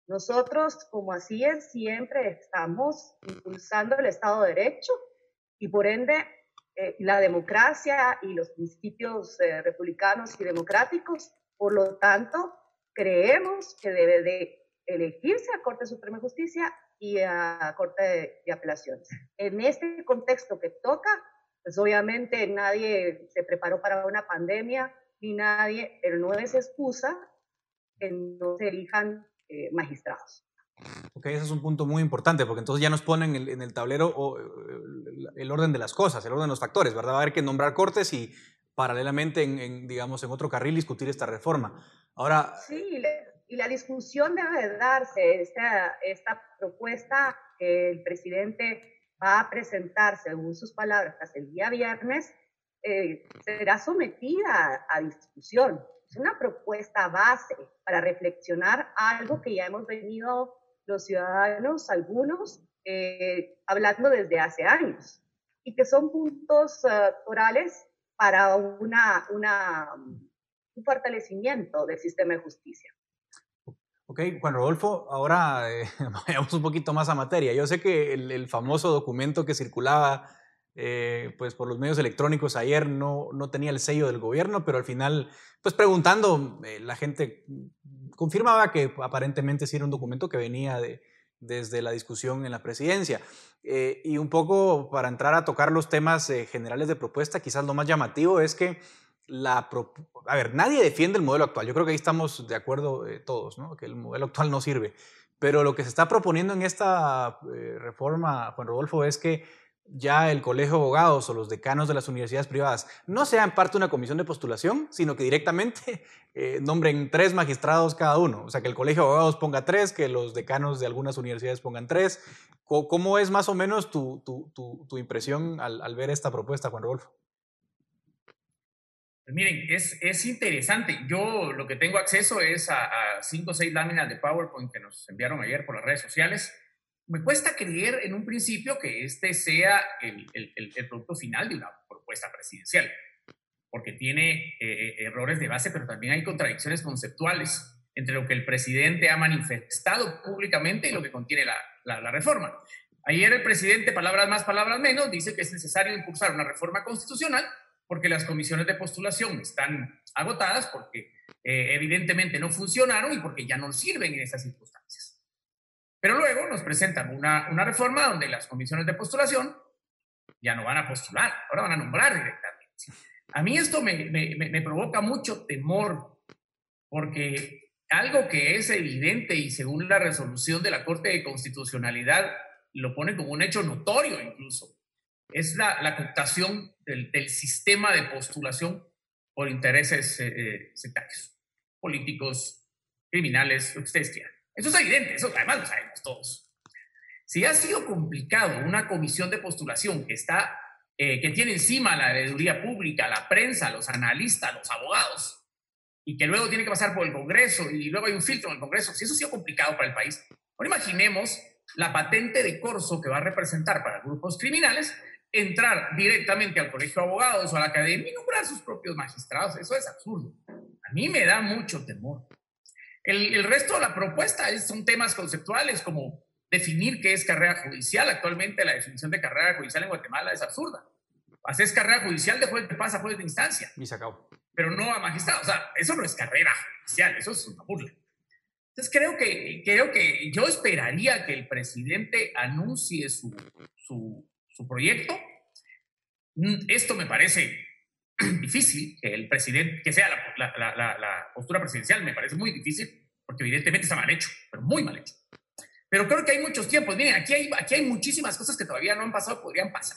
Nosotros, como así es, siempre estamos impulsando el Estado de Derecho y por ende eh, la democracia y los principios eh, republicanos y democráticos. Por lo tanto, creemos que debe de elegirse a Corte Suprema de Justicia y a Corte de, de, Apelaciones. En este contexto que toca, pues obviamente nadie se preparó para una pandemia, ni nadie, pero no es excusa que no se elijan eh, magistrados. Ok, ese es un punto muy importante, porque entonces ya nos ponen en el, en el tablero o, el orden de las cosas, el orden de los factores, ¿verdad? Va a haber que nombrar cortes y paralelamente, en, en digamos, en otro carril discutir esta reforma. Ahora... Sí, y la discusión debe darse, esta, esta propuesta que el presidente va a presentar, según sus palabras, el día viernes, eh, será sometida a discusión. Es una propuesta base para reflexionar algo que ya hemos venido los ciudadanos, algunos, eh, hablando desde hace años, y que son puntos uh, orales para un fortalecimiento del sistema de justicia. Ok, Juan Rodolfo, ahora eh, vayamos un poquito más a materia. Yo sé que el, el famoso documento que circulaba eh, pues por los medios electrónicos ayer no, no tenía el sello del gobierno, pero al final, pues preguntando, eh, la gente confirmaba que aparentemente sí era un documento que venía de, desde la discusión en la presidencia. Eh, y un poco para entrar a tocar los temas generales de propuesta, quizás lo más llamativo es que A ver, nadie defiende el modelo actual. Yo creo que ahí estamos de acuerdo todos, ¿no? que el modelo actual no sirve. Pero lo que se está proponiendo en esta reforma, Juan Rodolfo, es que ya el colegio de abogados o los decanos de las universidades privadas no sean parte de una comisión de postulación, sino que directamente eh, nombren tres magistrados cada uno. O sea, que el colegio de abogados ponga tres, que los decanos de algunas universidades pongan tres. ¿Cómo, es más o menos tu, impresión al, ver esta propuesta, Juan Rodolfo? Pues miren, es, interesante. Yo lo que tengo acceso es a, cinco o seis láminas de PowerPoint que nos enviaron ayer por las redes sociales me cuesta creer en un principio que este sea el, producto final de una propuesta presidencial, porque tiene eh, eh, errores de base, pero también hay contradicciones conceptuales entre lo que el presidente ha manifestado públicamente y lo que contiene la, reforma. Ayer el presidente, palabras más, palabras menos, dice que es necesario impulsar una reforma constitucional porque las comisiones de postulación están agotadas, porque eh, evidentemente no funcionaron y porque ya no sirven en estas circunstancias. Pero luego nos presentan una, una reforma donde las comisiones de postulación ya no van a postular, ahora van a nombrar directamente. A mí esto me, me, me provoca mucho temor, porque algo que es evidente y según la resolución de la Corte de Constitucionalidad lo pone como un hecho notorio incluso, es la, la cooptación del, del, sistema de postulación por intereses eh, eh, sectarios, políticos, criminales, lo. Eso es evidente, eso además lo sabemos todos. Si ha sido complicado una comisión de postulación que está, eh, que tiene encima la veeduría pública, la prensa, los analistas, los abogados, y que luego tiene que pasar por el Congreso y luego hay un filtro en el Congreso, si eso ha sido complicado para el país, ahora imaginemos la patente de corso que va a representar para grupos criminales entrar directamente al colegio de abogados o a la academia y nombrar sus propios magistrados. Eso es absurdo. A mí me da mucho temor. El, resto de la propuesta son temas conceptuales como definir qué es carrera judicial. Actualmente la definición de carrera judicial en Guatemala es absurda. Haces carrera judicial de juez de paz a juez de instancia. Y se acabó. Pero no a magistrado. O sea, eso no es carrera judicial, eso es una burla. Entonces creo que, creo que yo esperaría que el presidente anuncie su, su, su proyecto. Mm, esto me parece difícil que el presidente, que sea la, la, la, la, postura presidencial, me parece muy difícil, porque evidentemente está mal hecho, pero muy mal hecho. Pero creo que hay muchos tiempos. Miren, aquí hay, aquí hay muchísimas cosas que todavía no han pasado, podrían pasar,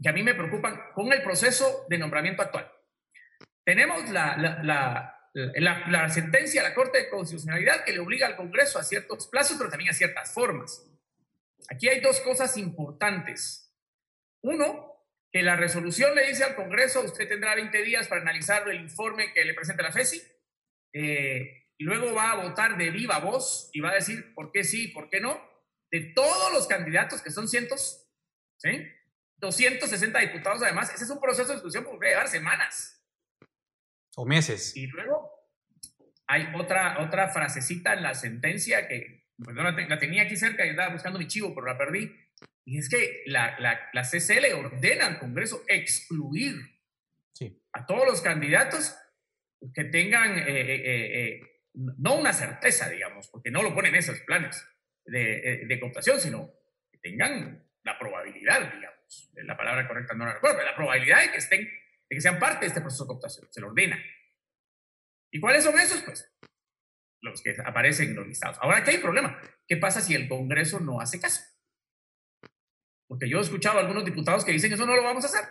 que a mí me preocupan con el proceso de nombramiento actual. Tenemos la, la, la sentencia de la Corte de Constitucionalidad que le obliga al Congreso a ciertos plazos, pero también a ciertas formas. Aquí hay dos cosas importantes. Uno, que la resolución le dice al Congreso, usted tendrá 20 días para analizar el informe que le presenta la FESI, eh, y luego va a votar de viva voz y va a decir por qué sí, por qué no, de todos los candidatos, que son cientos, ¿sí? 260 diputados además, ese es un proceso de discusión que puede llevar semanas. O meses. Y luego hay otra, otra frasecita en la sentencia que pues, la, la, tenía aquí cerca y estaba buscando mi chivo, pero la perdí y es que la, la, la CCL ordena al Congreso excluir a todos los candidatos que tengan, eh, eh, eh, no una certeza, digamos, porque no lo ponen esos planes de, de cooptación, sino que tengan la probabilidad, digamos, la palabra correcta no la recuerdo, la probabilidad de que estén, de que sean parte de este proceso de cooptación, se lo ordena. ¿Y cuáles son esos? Pues los que aparecen en los listados. Ahora, aquí hay problema. ¿Qué pasa si el Congreso no hace caso? Porque yo he escuchado a algunos diputados que dicen eso no lo vamos a hacer.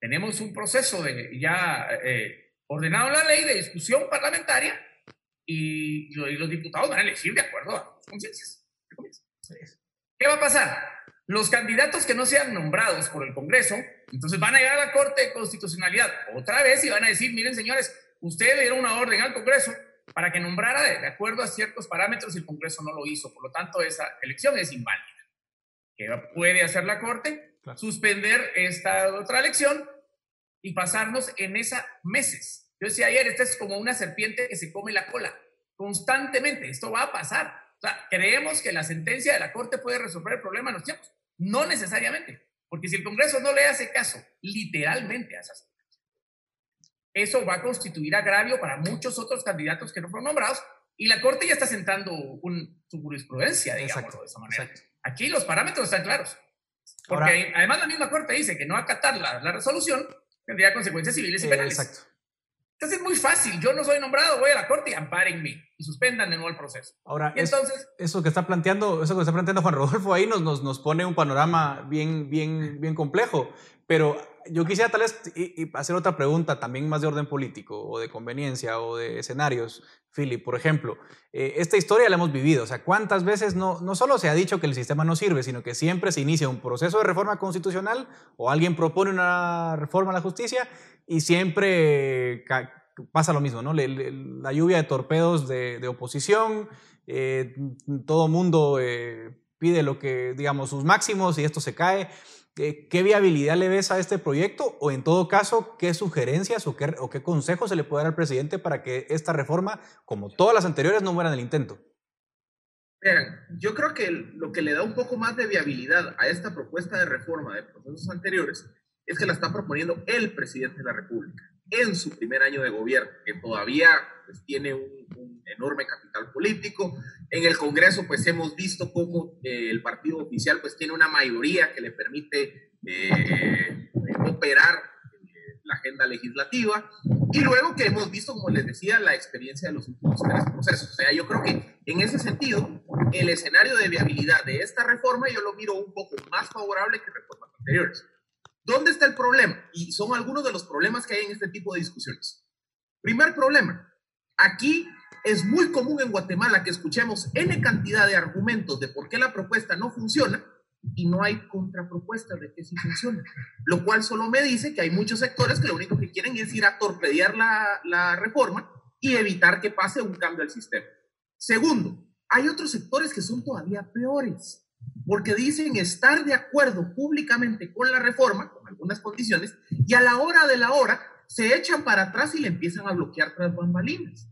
Tenemos un proceso de ya eh, ordenado en la ley de discusión parlamentaria y, los diputados van a elegir de acuerdo a sus conciencias. ¿Qué va a pasar? Los candidatos que no sean nombrados por el Congreso, entonces van a llegar a la Corte de Constitucionalidad otra vez y van a decir, miren señores, ustedes le dieron una orden al Congreso para que nombrara de, acuerdo a ciertos parámetros y el Congreso no lo hizo. Por lo tanto, esa elección es inválida. ¿Qué puede hacer la Corte? Suspender esta otra elección y pasarnos en esa meses. Yo decía ayer, esta es como una serpiente que se come la cola constantemente. Esto va a pasar. O sea, creemos que la sentencia de la Corte puede resolver el problema en los tiempos. No necesariamente, porque si el Congreso no le hace caso literalmente a esas eso va a constituir agravio para muchos otros candidatos que no fueron nombrados y la Corte ya está sentando un, su jurisprudencia, digamos, de esa manera. Aquí los parámetros están claros. Porque además la misma Corte dice que no acatar la, la resolución tendría consecuencias civiles y penales. Exacto. Entonces es muy fácil. Yo no soy nombrado, voy a la corte y ampárenme y suspendan de nuevo el proceso. Ahora, entonces, eso que está planteando, eso que está planteando Juan Rodolfo ahí nos, nos, nos pone un panorama bien, bien, bien complejo. Pero yo quisiera tal vez hacer otra pregunta también más de orden político o de conveniencia o de escenarios. Philip, por ejemplo, eh, esta historia la hemos vivido. O sea, ¿cuántas veces no, no solo se ha dicho que el sistema no sirve, sino que siempre se inicia un proceso de reforma constitucional o alguien propone una reforma a la justicia y siempre pasa lo mismo, ¿no? la lluvia de torpedos de, oposición, eh, todo mundo eh, pide lo que, digamos, sus máximos y esto se cae. ¿Qué viabilidad le ves a este proyecto? O en todo caso, ¿qué sugerencias o qué, consejos se le puede dar al presidente para que esta reforma, como todas las anteriores, no muera en el intento? yo creo que lo que le da un poco más de viabilidad a esta propuesta de reforma de procesos anteriores es que la está proponiendo el presidente de la República en su primer año de gobierno, que todavía pues, tiene un, enorme capital político. En el Congreso, pues hemos visto cómo eh, el partido oficial pues tiene una mayoría que le permite eh, operar eh, la agenda legislativa. Y luego que hemos visto, como les decía, la experiencia de los últimos tres procesos. O sea, yo creo que en ese sentido, el escenario de viabilidad de esta reforma yo lo miro un poco más favorable que reformas anteriores. ¿Dónde está el problema? Y son algunos de los problemas que hay en este tipo de discusiones. Primer problema, aquí es muy común en Guatemala que escuchemos N cantidad de argumentos de por qué la propuesta no funciona y no hay contrapropuesta de que sí funciona. Lo cual solo me dice que hay muchos sectores que lo único que quieren es ir a torpedear la, la reforma y evitar que pase un cambio al sistema. Segundo, hay otros sectores que son todavía peores porque dicen estar de acuerdo públicamente con la reforma, con algunas condiciones, y a la hora de la hora se echan para atrás y le empiezan a bloquear tras bambalinas.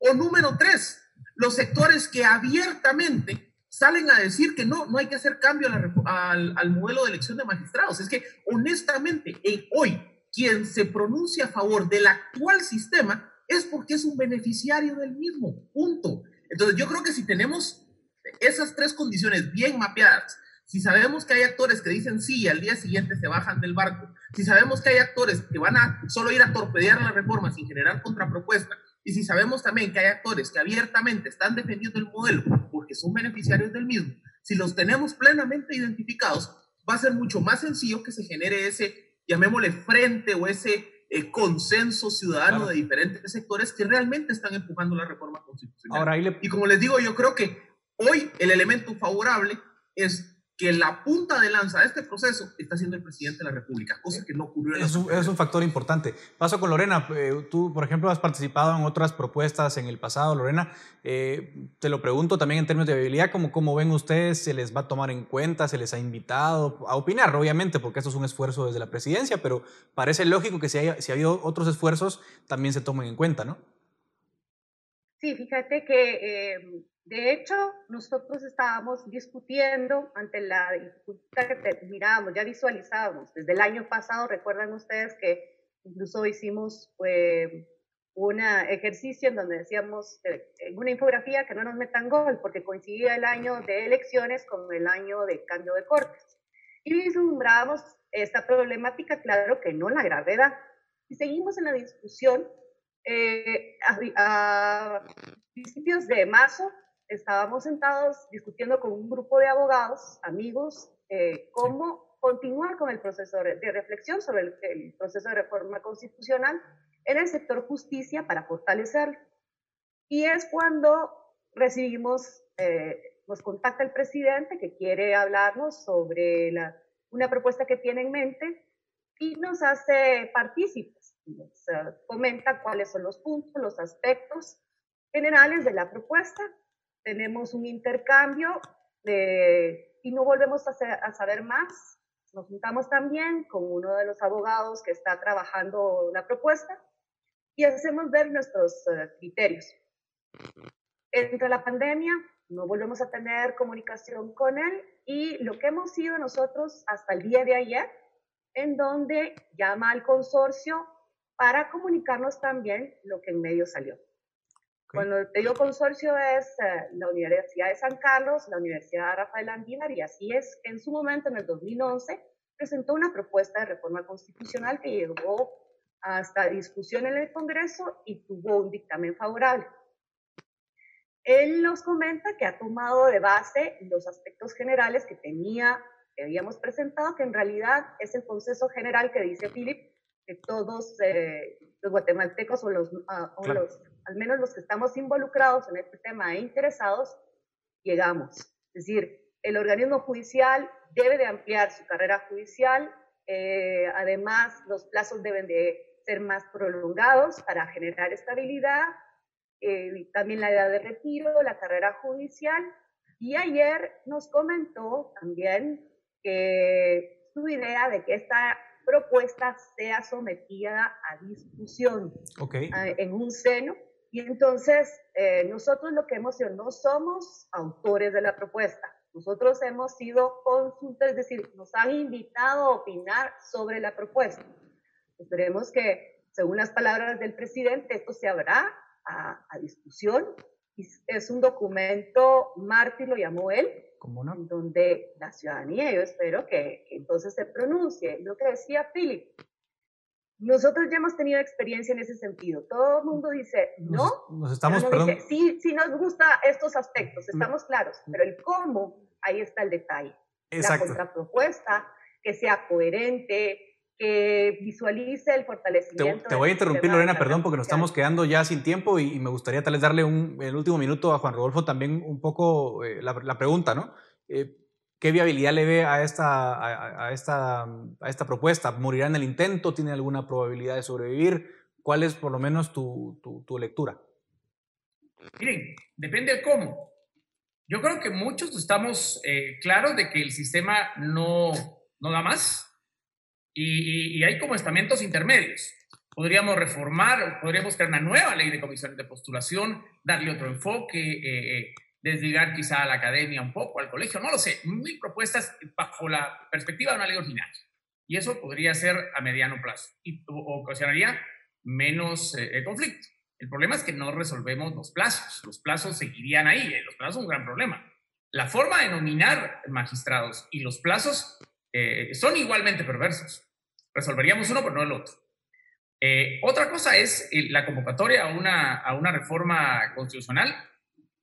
O número tres, los sectores que abiertamente salen a decir que no, no hay que hacer cambio al, al, modelo de elección de magistrados. Es que honestamente, hoy, quien se pronuncia a favor del actual sistema es porque es un beneficiario del mismo, punto. Entonces yo creo que si tenemos esas tres condiciones bien mapeadas, si sabemos que hay actores que dicen sí y al día siguiente se bajan del barco, si sabemos que hay actores que van a solo ir a torpedear la reforma sin generar contrapropuesta, y si sabemos también que hay actores que abiertamente están defendiendo el modelo porque son beneficiarios del mismo, si los tenemos plenamente identificados, va a ser mucho más sencillo que se genere ese, llamémosle, frente o ese eh, consenso ciudadano de diferentes sectores que realmente están empujando la reforma constitucional. Y como les digo, yo creo que Hoy el elemento favorable es que la punta de lanza de este proceso está siendo el presidente de la República, cosa que no ocurrió en es un, es un factor importante. Paso con Lorena. Eh, tú, por ejemplo, has participado en otras propuestas en el pasado, Lorena. Eh, te lo pregunto también en términos de viabilidad, ¿cómo, ¿cómo ven ustedes? ¿Se les va a tomar en cuenta? ¿Se les ha invitado a opinar? Obviamente, porque esto es un esfuerzo desde la presidencia, pero parece lógico que si, hay, si ha habido otros esfuerzos, también se tomen en cuenta, ¿no? Sí, fíjate que eh, de hecho, nosotros estábamos discutiendo ante la dificultad que mirábamos, ya visualizábamos desde el año pasado, recuerdan ustedes que incluso hicimos eh, un ejercicio en donde decíamos eh, una infografía que no nos metan gol porque coincidía el año de elecciones con el año de cambio de cortes. Y vislumbrábamos esta problemática, claro que no la gravedad. Y seguimos en la discusión. Eh, a principios de marzo estábamos sentados discutiendo con un grupo de abogados, amigos, eh, cómo continuar con el proceso de reflexión sobre el, proceso de reforma constitucional en el sector justicia para fortalecerlo. Y es cuando recibimos, eh, nos contacta el presidente que quiere hablarnos sobre la, una propuesta que tiene en mente y nos hace partícipes, nos uh, comenta cuáles son los puntos, los aspectos generales de la propuesta. Tenemos un intercambio de, y no volvemos a, a saber más. Nos juntamos también con uno de los abogados que está trabajando la propuesta y hacemos ver nuestros uh, criterios. Entre la pandemia no volvemos a tener comunicación con él y lo que hemos sido nosotros hasta el día de ayer, en donde llama al consorcio para comunicarnos también lo que en medio salió. Cuando te digo consorcio es eh, la Universidad de San Carlos, la Universidad Rafael Andívar y así es. En su momento, en el 2011, presentó una propuesta de reforma constitucional que llegó hasta discusión en el Congreso y tuvo un dictamen favorable. Él nos comenta que ha tomado de base los aspectos generales que tenía, que habíamos presentado, que en realidad es el consenso general que dice Philip, que todos eh, los guatemaltecos o, los, uh, o los, al menos los que estamos involucrados en este tema e interesados, llegamos. Es decir, el organismo judicial debe de ampliar su carrera judicial, eh, además los plazos deben de ser más prolongados para generar estabilidad, eh, también la edad de retiro, la carrera judicial. Y ayer nos comentó también que su idea de que esta propuesta sea sometida a discusión okay. en un seno. Y entonces eh, nosotros lo que hemos sido, no somos autores de la propuesta, nosotros hemos sido consultas, es decir, nos han invitado a opinar sobre la propuesta. Esperemos que, según las palabras del presidente, esto se habrá a, a discusión. Es un documento, Marty lo llamó él, ¿Cómo no? en donde la ciudadanía, yo espero que, que, entonces se pronuncie. Lo que decía Philip, nosotros ya hemos tenido experiencia en ese sentido. Todo el mundo dice, no, nos, nos estamos, no perdón. Dice, sí, sí nos gusta estos aspectos, estamos claros, pero el cómo, ahí está el detalle. Exacto. La contrapropuesta, que sea coherente, que visualice el fortalecimiento. Te, te voy a interrumpir, Lorena, perdón, porque nos estamos quedando ya sin tiempo y, y, me gustaría tal vez darle un, el último minuto a Juan Rodolfo también un poco eh, la, la, pregunta, ¿no? Eh, ¿Qué viabilidad le ve a esta, a, esta, a esta propuesta? ¿Morirá en el intento? ¿Tiene alguna probabilidad de sobrevivir? ¿Cuál es por lo menos tu, tu, tu lectura? Miren, depende de cómo. Yo creo que muchos estamos eh, claros de que el sistema no, no da más y, y, y, hay como estamentos intermedios. Podríamos reformar, podríamos crear una nueva ley de comisiones de postulación, darle otro enfoque, eh, eh, desligar quizá a la academia un poco, al colegio, no lo sé. Mil propuestas bajo la perspectiva de una ley ordinaria. Y eso podría ser a mediano plazo y ocasionaría menos eh, conflicto. El problema es que no resolvemos los plazos. Los plazos seguirían ahí. Los plazos son un gran problema. La forma de nominar magistrados y los plazos eh, son igualmente perversos. Resolveríamos uno, pero no el otro. Eh, otra cosa es eh, la convocatoria a una, a una reforma constitucional.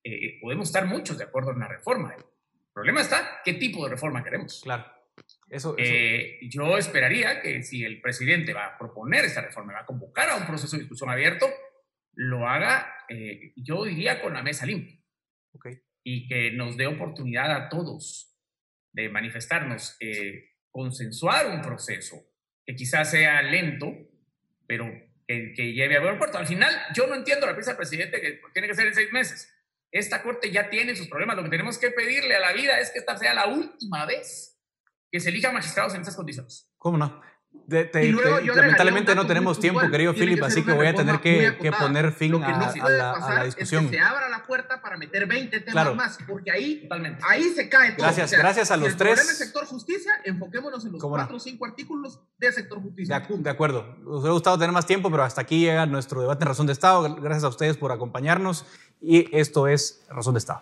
Eh, podemos estar muchos de acuerdo en una reforma. El problema está qué tipo de reforma queremos. Claro. Eso, eso. yo esperaría que si el presidente va a proponer esta reforma, va a convocar a un proceso de discusión abierto, lo haga, yo diría, con la mesa limpia. Okay. Y que nos dé oportunidad a todos de manifestarnos, eh, consensuar un proceso que quizás sea lento, pero que, que, lleve a buen puerto. Al final, yo no entiendo la prisa del presidente que tiene que ser en seis meses. Esta corte ya tiene sus problemas. Lo que tenemos que pedirle a la vida es que esta sea la última vez que se elijan magistrados en estas condiciones. ¿Cómo no? De, te, te, lamentablemente no tenemos tiempo, querido Philip, así que voy a tener que, que poner fin Lo que no a, a, la, a, la, discusión. Es que se abra la puerta para meter 20 temas Claro. más, porque ahí, Totalmente. ahí se cae todo. Gracias, gracias a si los el tres. problema es sector justicia, enfoquémonos en los cuatro o cinco artículos de sector De, justicia. ac- de acuerdo. Nos hubiera gustado tener más tiempo, pero hasta aquí llega nuestro debate en Razón de Estado. Gracias a ustedes por acompañarnos y esto es Razón de Estado.